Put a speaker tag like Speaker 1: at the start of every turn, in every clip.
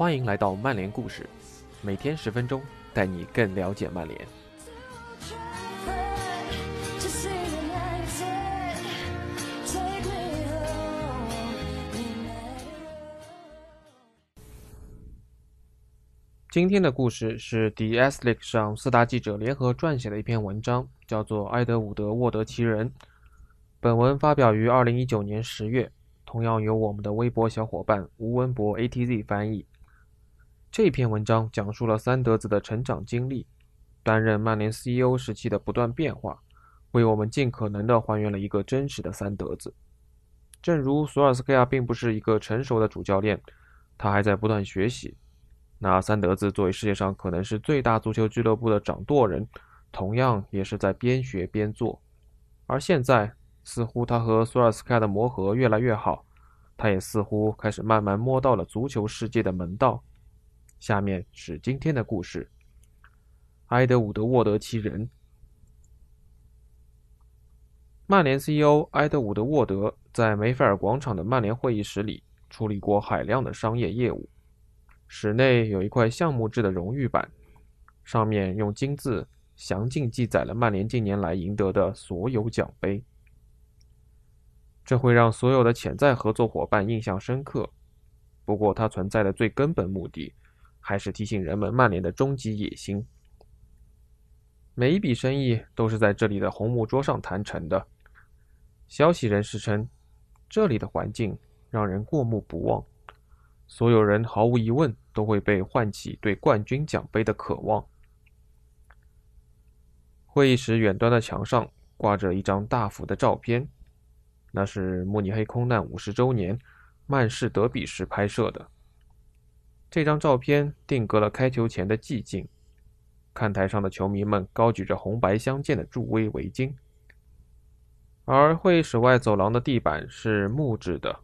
Speaker 1: 欢迎来到曼联故事，每天十分钟，带你更了解曼联。今天的故事是 The Athletic 上四大记者联合撰写的一篇文章，叫做《埃德伍德·沃德奇人》。本文发表于二零一九年十月，同样由我们的微博小伙伴吴文博 ATZ 翻译。这篇文章讲述了三德子的成长经历，担任曼联 CEO 时期的不断变化，为我们尽可能的还原了一个真实的三德子。正如索尔斯克亚并不是一个成熟的主教练，他还在不断学习。那三德子作为世界上可能是最大足球俱乐部的掌舵人，同样也是在边学边做。而现在，似乎他和索尔斯克亚的磨合越来越好，他也似乎开始慢慢摸到了足球世界的门道。下面是今天的故事：埃德伍德·沃德其人。曼联 CEO 埃德伍德·沃德在梅菲尔广场的曼联会议室里处理过海量的商业业务。室内有一块项目制的荣誉板，上面用金字详尽记载了曼联近年来赢得的所有奖杯。这会让所有的潜在合作伙伴印象深刻。不过，它存在的最根本目的，还是提醒人们曼联的终极野心。每一笔生意都是在这里的红木桌上谈成的。消息人士称，这里的环境让人过目不忘。所有人毫无疑问都会被唤起对冠军奖杯的渴望。会议室远端的墙上挂着一张大幅的照片，那是慕尼黑空难五十周年曼市德比时拍摄的。这张照片定格了开球前的寂静，看台上的球迷们高举着红白相间的助威围巾，而会议室外走廊的地板是木质的。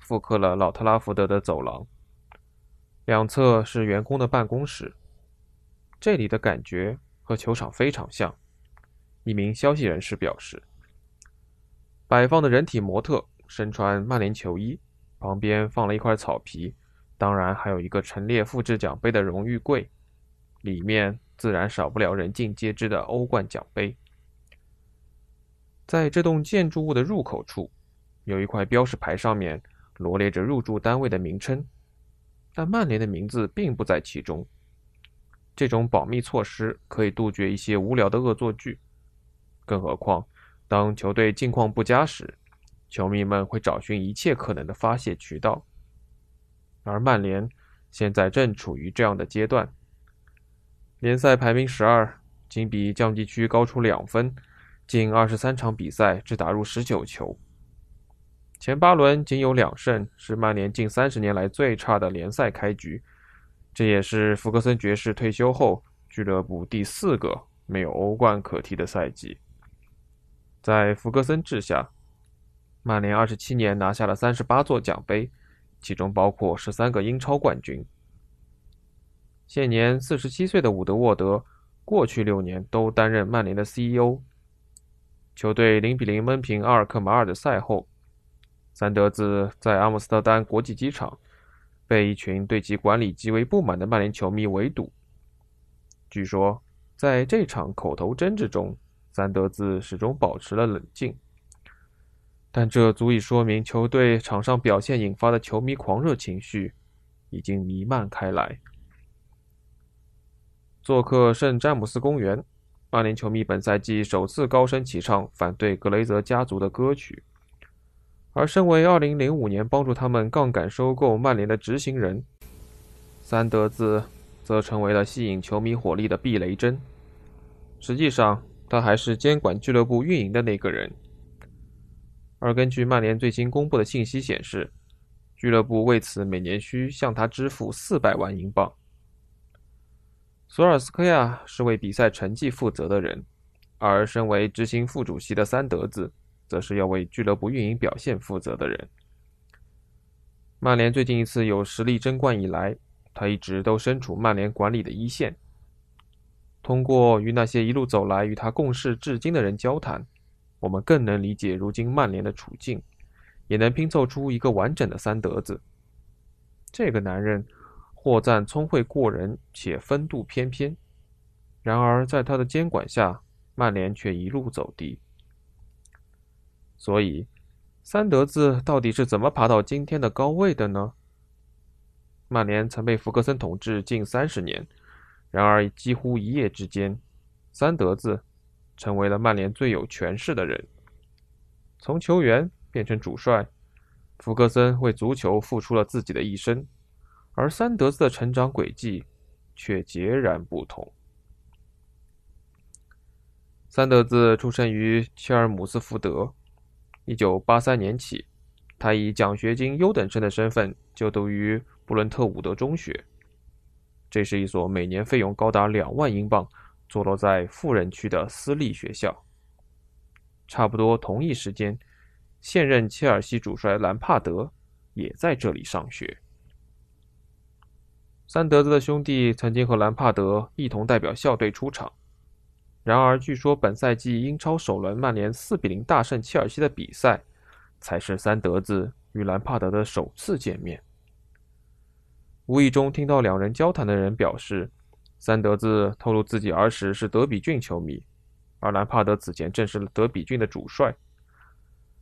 Speaker 1: 复刻了老特拉福德的走廊，两侧是员工的办公室。这里的感觉和球场非常像。一名消息人士表示，摆放的人体模特身穿曼联球衣，旁边放了一块草皮，当然还有一个陈列复制奖杯的荣誉柜，里面自然少不了人尽皆知的欧冠奖杯。在这栋建筑物的入口处，有一块标识牌，上面。罗列着入住单位的名称，但曼联的名字并不在其中。这种保密措施可以杜绝一些无聊的恶作剧。更何况，当球队境况不佳时，球迷们会找寻一切可能的发泄渠道。而曼联现在正处于这样的阶段。联赛排名十二，仅比降级区高出两分，近二十三场比赛只打入十九球。前八轮仅有两胜，是曼联近三十年来最差的联赛开局。这也是福格森爵士退休后俱乐部第四个没有欧冠可踢的赛季。在福格森治下，曼联二十七年拿下了三十八座奖杯，其中包括十三个英超冠军。现年四十七岁的伍德沃德，过去六年都担任曼联的 CEO。球队零比零闷平阿尔克马尔的赛后。三德子在阿姆斯特丹国际机场被一群对其管理极为不满的曼联球迷围堵。据说，在这场口头争执中，三德子始终保持了冷静，但这足以说明球队场上表现引发的球迷狂热情绪已经弥漫开来。做客圣詹姆斯公园，曼联球迷本赛季首次高声齐唱反对格雷泽家族的歌曲。而身为2005年帮助他们杠杆收购曼联的执行人，三德子则成为了吸引球迷火力的避雷针。实际上，他还是监管俱乐部运营的那个人。而根据曼联最新公布的信息显示，俱乐部为此每年需向他支付400万英镑。索尔斯克亚是为比赛成绩负责的人，而身为执行副主席的三德子。则是要为俱乐部运营表现负责的人。曼联最近一次有实力争冠以来，他一直都身处曼联管理的一线。通过与那些一路走来与他共事至今的人交谈，我们更能理解如今曼联的处境，也能拼凑出一个完整的三德子。这个男人获赞聪慧过人且风度翩翩。然而，在他的监管下，曼联却一路走低。所以，三德子到底是怎么爬到今天的高位的呢？曼联曾被福格森统治近三十年，然而几乎一夜之间，三德子成为了曼联最有权势的人。从球员变成主帅，福格森为足球付出了自己的一生，而三德子的成长轨迹却截然不同。三德子出生于切尔姆斯福德。一九八三年起，他以奖学金优等生的身份就读于布伦特伍德中学。这是一所每年费用高达两万英镑、坐落在富人区的私立学校。差不多同一时间，现任切尔西主帅兰帕德也在这里上学。三德子的兄弟曾经和兰帕德一同代表校队出场。然而，据说本赛季英超首轮曼联四比零大胜切尔西的比赛，才是三德子与兰帕德的首次见面。无意中听到两人交谈的人表示，三德子透露自己儿时是德比郡球迷，而兰帕德此前正是德比郡的主帅。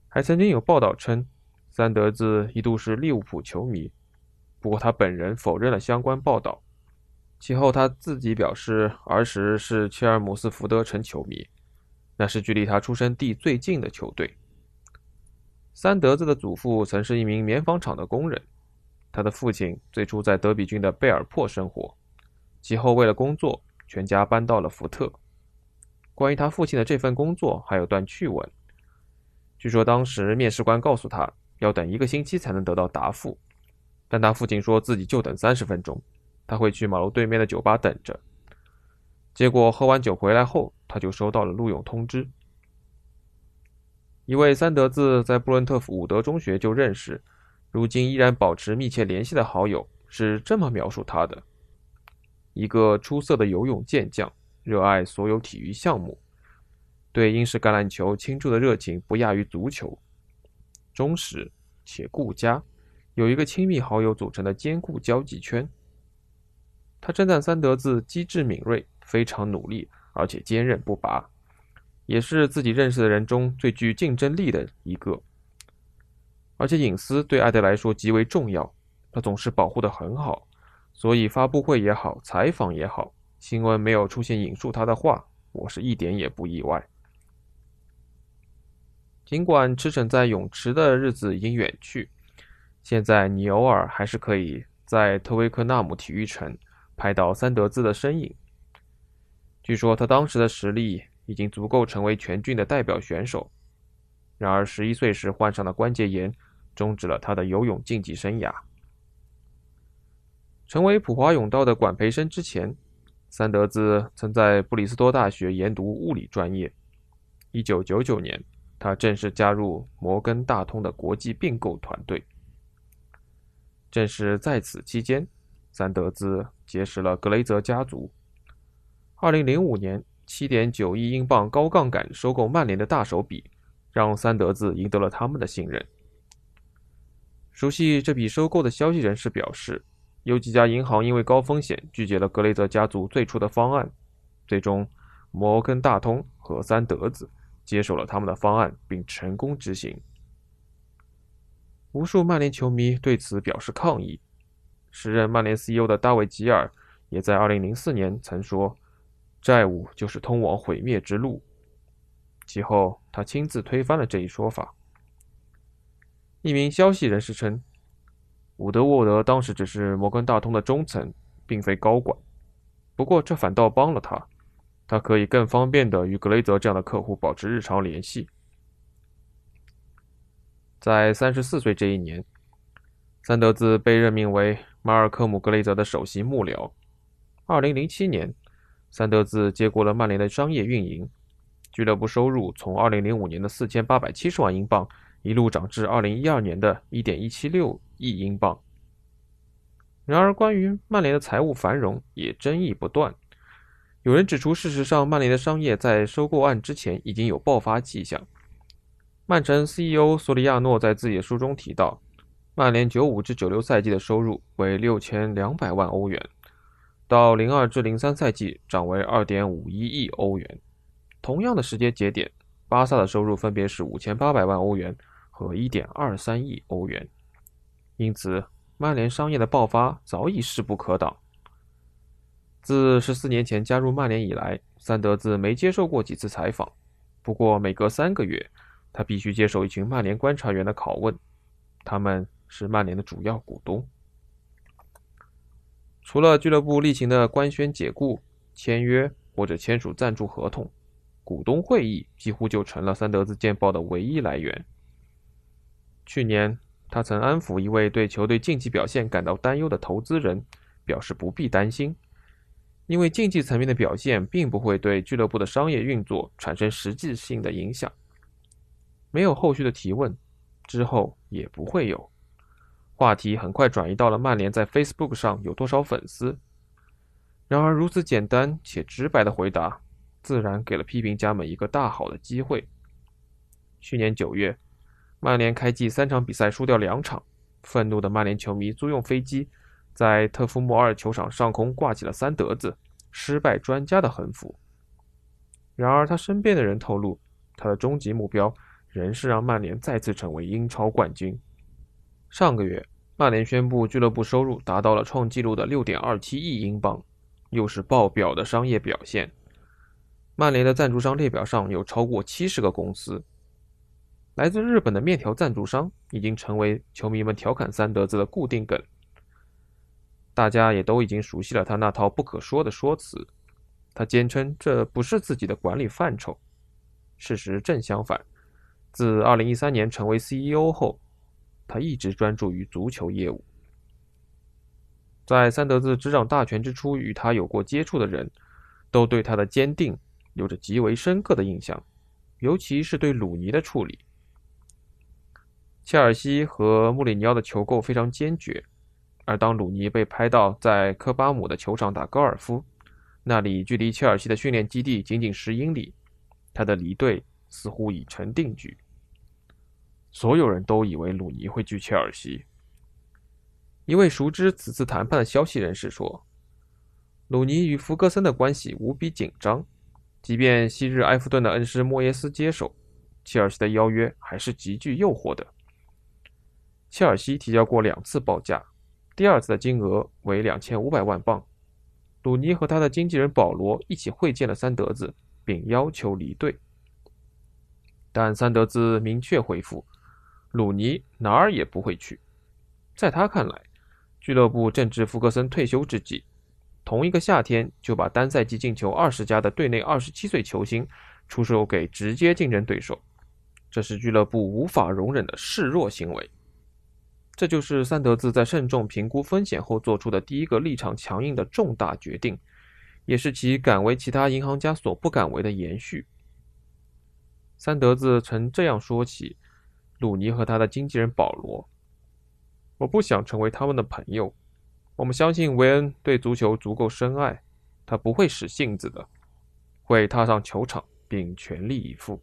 Speaker 1: 还曾经有报道称，三德子一度是利物浦球迷，不过他本人否认了相关报道。其后，他自己表示，儿时是切尔姆斯福德城球迷，那是距离他出生地最近的球队。三德子的祖父曾是一名棉纺厂的工人，他的父亲最初在德比郡的贝尔珀生活，其后为了工作，全家搬到了福特。关于他父亲的这份工作，还有段趣闻。据说当时面试官告诉他要等一个星期才能得到答复，但他父亲说自己就等三十分钟。他会去马路对面的酒吧等着。结果喝完酒回来后，他就收到了录用通知。一位三德子在布伦特伍德中学就认识，如今依然保持密切联系的好友是这么描述他的：一个出色的游泳健将，热爱所有体育项目，对英式橄榄球倾注的热情不亚于足球，忠实且顾家，有一个亲密好友组成的坚固交际圈。他称赞三德子机智敏锐，非常努力，而且坚韧不拔，也是自己认识的人中最具竞争力的一个。而且隐私对艾德来说极为重要，他总是保护得很好，所以发布会也好，采访也好，新闻没有出现引述他的话，我是一点也不意外。尽管驰骋在泳池的日子已经远去，现在你偶尔还是可以在特维克纳姆体育城。拍到三德子的身影。据说他当时的实力已经足够成为全郡的代表选手，然而十一岁时患上了关节炎，终止了他的游泳竞技生涯。成为普华永道的管培生之前，三德子曾在布里斯托大学研读物理专业。一九九九年，他正式加入摩根大通的国际并购团队。正是在此期间。三德子结识了格雷泽家族。二零零五年，七点九亿英镑高杠杆收购曼联的大手笔，让三德子赢得了他们的信任。熟悉这笔收购的消息人士表示，有几家银行因为高风险拒绝了格雷泽家族最初的方案，最终摩根大通和三德子接受了他们的方案，并成功执行。无数曼联球迷对此表示抗议。时任曼联 CEO 的大卫·吉尔也在2004年曾说：“债务就是通往毁灭之路。”其后，他亲自推翻了这一说法。一名消息人士称，伍德沃德当时只是摩根大通的中层，并非高管。不过，这反倒帮了他，他可以更方便地与格雷泽这样的客户保持日常联系。在34岁这一年，三德子被任命为。马尔科姆·格雷泽的首席幕僚。2007年，三德子接过了曼联的商业运营，俱乐部收入从2005年的4870万英镑一路涨至2012年的1.176亿英镑。然而，关于曼联的财务繁荣也争议不断。有人指出，事实上，曼联的商业在收购案之前已经有爆发迹象。曼城 CEO 索里亚诺在自己的书中提到。曼联九五至九六赛季的收入为六千两百万欧元，到零二至零三赛季涨为二点五一亿欧元。同样的时间节点，巴萨的收入分别是五千八百万欧元和一点二三亿欧元。因此，曼联商业的爆发早已势不可挡。自十四年前加入曼联以来，三德子没接受过几次采访。不过，每隔三个月，他必须接受一群曼联观察员的拷问。他们。是曼联的主要股东。除了俱乐部例行的官宣解雇、签约或者签署赞助合同，股东会议几乎就成了三德子见报的唯一来源。去年，他曾安抚一位对球队竞技表现感到担忧的投资人，表示不必担心，因为竞技层面的表现并不会对俱乐部的商业运作产生实际性的影响。没有后续的提问，之后也不会有。话题很快转移到了曼联在 Facebook 上有多少粉丝。然而，如此简单且直白的回答，自然给了批评家们一个大好的机会。去年九月，曼联开季三场比赛输掉两场，愤怒的曼联球迷租用飞机，在特夫莫尔球场上空挂起了三德子“失败专家”的横幅。然而，他身边的人透露，他的终极目标仍是让曼联再次成为英超冠军。上个月，曼联宣布俱乐部收入达到了创纪录的六点二七亿英镑，又是爆表的商业表现。曼联的赞助商列表上有超过七十个公司。来自日本的面条赞助商已经成为球迷们调侃三德子的固定梗。大家也都已经熟悉了他那套不可说的说辞。他坚称这不是自己的管理范畴。事实正相反，自2013年成为 CEO 后。他一直专注于足球业务。在三德子执掌大权之初，与他有过接触的人，都对他的坚定有着极为深刻的印象，尤其是对鲁尼的处理。切尔西和穆里尼奥的求购非常坚决，而当鲁尼被拍到在科巴姆的球场打高尔夫，那里距离切尔西的训练基地仅仅十英里，他的离队似乎已成定局。所有人都以为鲁尼会去切尔西。一位熟知此次谈判的消息人士说：“鲁尼与弗格森的关系无比紧张，即便昔日埃弗顿的恩师莫耶斯接手，切尔西的邀约还是极具诱惑的。切尔西提交过两次报价，第二次的金额为两千五百万镑。鲁尼和他的经纪人保罗一起会见了三德子，并要求离队，但三德子明确回复。”鲁尼哪儿也不会去，在他看来，俱乐部正值福格森退休之际，同一个夏天就把单赛季进球二十加的队内二十七岁球星出售给直接竞争对手，这是俱乐部无法容忍的示弱行为。这就是三德子在慎重评估风险后做出的第一个立场强硬的重大决定，也是其敢为其他银行家所不敢为的延续。三德子曾这样说起。鲁尼和他的经纪人保罗，我不想成为他们的朋友。我们相信维恩对足球足够深爱，他不会使性子的，会踏上球场并全力以赴。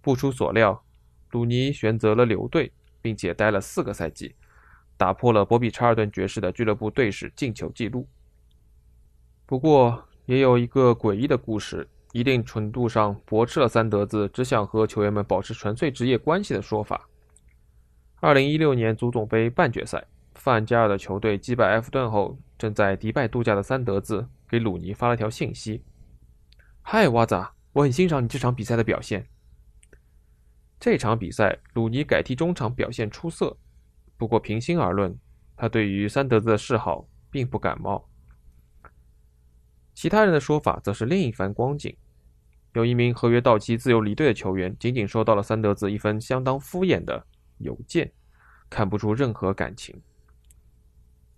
Speaker 1: 不出所料，鲁尼选择了留队，并且待了四个赛季，打破了博比查尔顿爵士的俱乐部队史进球纪录。不过，也有一个诡异的故事。一定程度上驳斥了三德子只想和球员们保持纯粹职业关系的说法。二零一六年足总杯半决赛，范加尔的球队击败埃弗顿后，正在迪拜度假的三德子给鲁尼发了条信息：“嗨，瓦子，我很欣赏你这场比赛的表现。”这场比赛，鲁尼改踢中场表现出色，不过平心而论，他对于三德子的示好并不感冒。其他人的说法则是另一番光景。有一名合约到期、自由离队的球员，仅仅收到了三德子一封相当敷衍的邮件，看不出任何感情。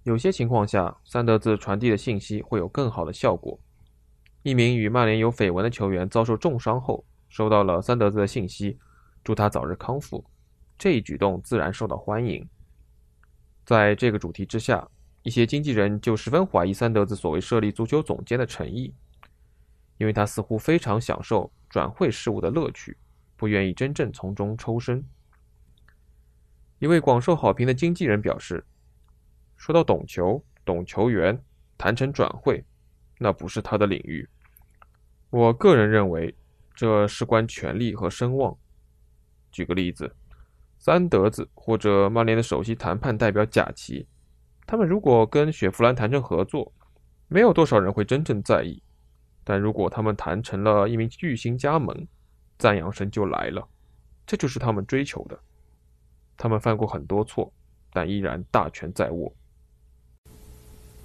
Speaker 1: 有些情况下，三德子传递的信息会有更好的效果。一名与曼联有绯闻的球员遭受重伤后，收到了三德子的信息，祝他早日康复。这一举动自然受到欢迎。在这个主题之下。一些经纪人就十分怀疑三德子所谓设立足球总监的诚意，因为他似乎非常享受转会事务的乐趣，不愿意真正从中抽身。一位广受好评的经纪人表示：“说到懂球、懂球员、谈成转会，那不是他的领域。我个人认为，这事关权力和声望。举个例子，三德子或者曼联的首席谈判代表贾奇，他们如果跟雪佛兰谈成合作，没有多少人会真正在意。但如果他们谈成了一名巨星加盟，赞扬声就来了。这就是他们追求的。”他们犯过很多错，但依然大权在握。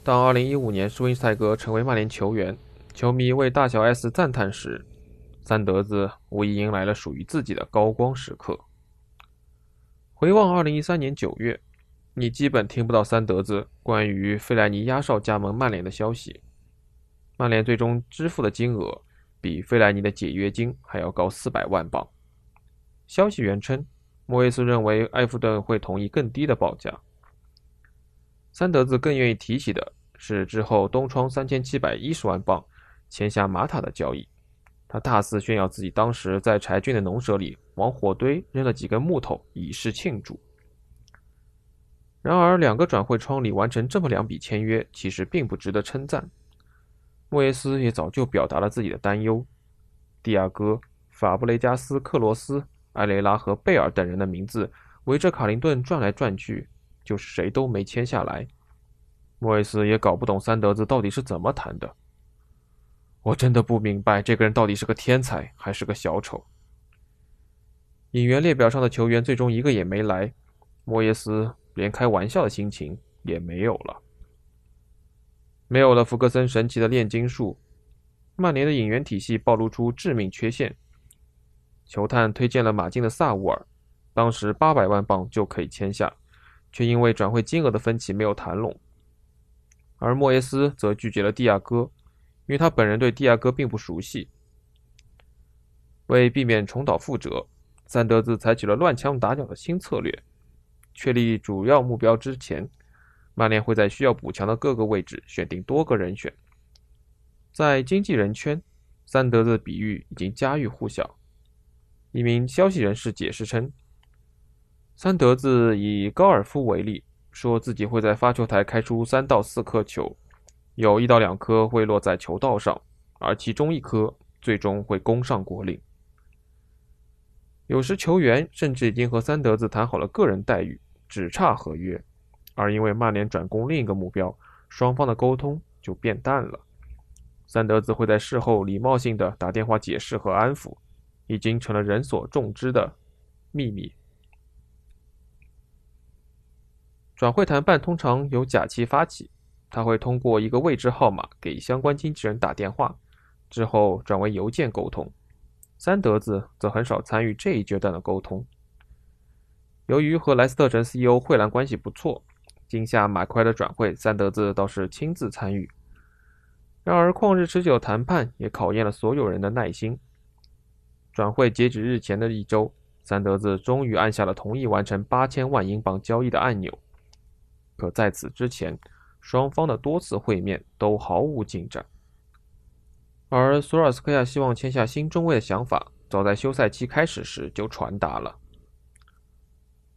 Speaker 1: 当2015年施温塞格成为曼联球员，球迷为大小 S 赞叹时，三德子无疑迎来了属于自己的高光时刻。回望2013年9月，你基本听不到三德子关于费莱尼压哨加盟曼联的消息。曼联最终支付的金额比费莱尼的解约金还要高400万镑。消息源称。莫耶斯认为埃弗顿会同意更低的报价。三德子更愿意提起的是之后东窗三千七百一十万镑签下马塔的交易。他大肆炫耀自己当时在柴郡的农舍里往火堆扔了几根木头以示庆祝。然而，两个转会窗里完成这么两笔签约，其实并不值得称赞。莫耶斯也早就表达了自己的担忧：蒂亚戈、法布雷加斯、克罗斯。埃雷拉和贝尔等人的名字围着卡林顿转来转去，就是谁都没签下来。莫耶斯也搞不懂三德子到底是怎么谈的。我真的不明白这个人到底是个天才还是个小丑。引援列表上的球员最终一个也没来，莫耶斯连开玩笑的心情也没有了。没有了福格森神奇的炼金术，曼联的引援体系暴露出致命缺陷。球探推荐了马竞的萨乌尔，当时八百万镑就可以签下，却因为转会金额的分歧没有谈拢。而莫耶斯则拒绝了蒂亚戈，因为他本人对蒂亚戈并不熟悉。为避免重蹈覆辙，三德子采取了乱枪打鸟的新策略。确立主要目标之前，曼联会在需要补强的各个位置选定多个人选。在经纪人圈，三德子的比喻已经家喻户晓。一名消息人士解释称：“三德子以高尔夫为例，说自己会在发球台开出三到四颗球，有一到两颗会落在球道上，而其中一颗最终会攻上果岭。有时球员甚至已经和三德子谈好了个人待遇，只差合约，而因为曼联转攻另一个目标，双方的沟通就变淡了。三德子会在事后礼貌性的打电话解释和安抚。”已经成了人所众知的秘密。转会谈判通常由贾奇发起，他会通过一个未知号码给相关经纪人打电话，之后转为邮件沟通。三德子则很少参与这一阶段的沟通。由于和莱斯特城 CEO 惠兰关系不错，今夏马奎的转会，三德子倒是亲自参与。然而，旷日持久谈判也考验了所有人的耐心。转会截止日前的一周，三德子终于按下了同意完成八千万英镑交易的按钮。可在此之前，双方的多次会面都毫无进展。而索尔斯克亚希望签下新中卫的想法，早在休赛期开始时就传达了。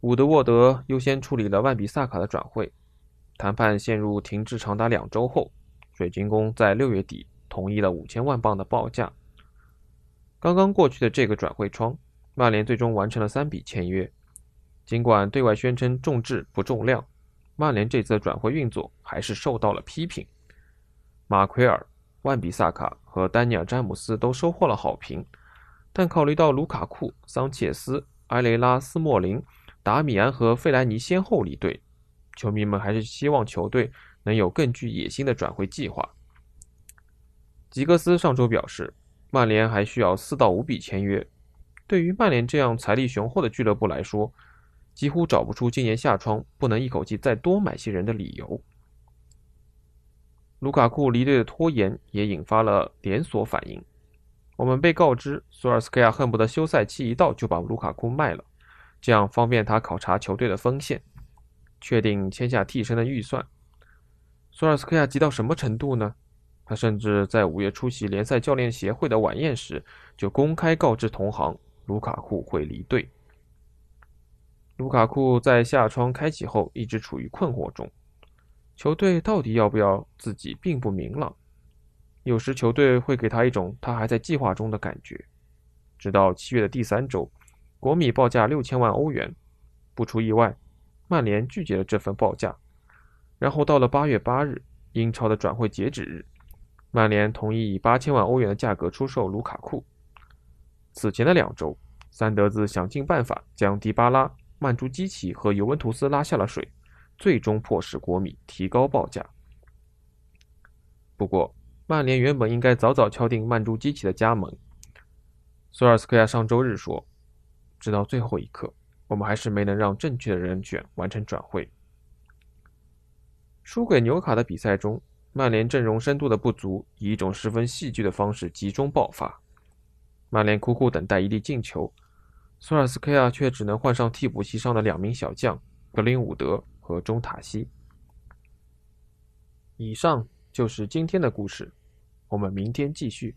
Speaker 1: 伍德沃德优先处理了万比萨卡的转会，谈判陷入停滞长达两周后，水晶宫在六月底同意了五千万镑的报价。刚刚过去的这个转会窗，曼联最终完成了三笔签约。尽管对外宣称重质不重量，曼联这次的转会运作还是受到了批评。马奎尔、万比萨卡和丹尼尔·詹姆斯都收获了好评，但考虑到卢卡库、桑切斯、埃雷拉、斯莫林、达米安和费莱尼先后离队，球迷们还是希望球队能有更具野心的转会计划。吉格斯上周表示。曼联还需要四到五笔签约。对于曼联这样财力雄厚的俱乐部来说，几乎找不出今年夏窗不能一口气再多买些人的理由。卢卡库离队的拖延也引发了连锁反应。我们被告知，索尔斯克亚恨不得休赛期一到就把卢卡库卖了，这样方便他考察球队的锋线，确定签下替身的预算。索尔斯克亚急到什么程度呢？他甚至在五月出席联赛教练协会的晚宴时，就公开告知同行卢卡库会离队。卢卡库在下窗开启后一直处于困惑中，球队到底要不要自己并不明朗。有时球队会给他一种他还在计划中的感觉。直到七月的第三周，国米报价六千万欧元，不出意外，曼联拒绝了这份报价。然后到了八月八日，英超的转会截止日，曼联同意以八千万欧元的价格出售卢卡库。此前的两周，三德子想尽办法将迪巴拉、曼朱基奇和尤文图斯拉下了水，最终迫使国米提高报价。不过，曼联原本应该早早敲定曼朱基奇的加盟。索尔斯克亚上周日说：“直到最后一刻，我们还是没能让正确的人选完成转会。”输给纽卡的比赛中，曼联阵容深度的不足以一种十分戏剧的方式集中爆发。曼联苦苦等待一粒进球，索尔斯克亚却只能换上替补席上的两名小将格林伍德和中塔西。以上就是今天的故事，我们明天继续。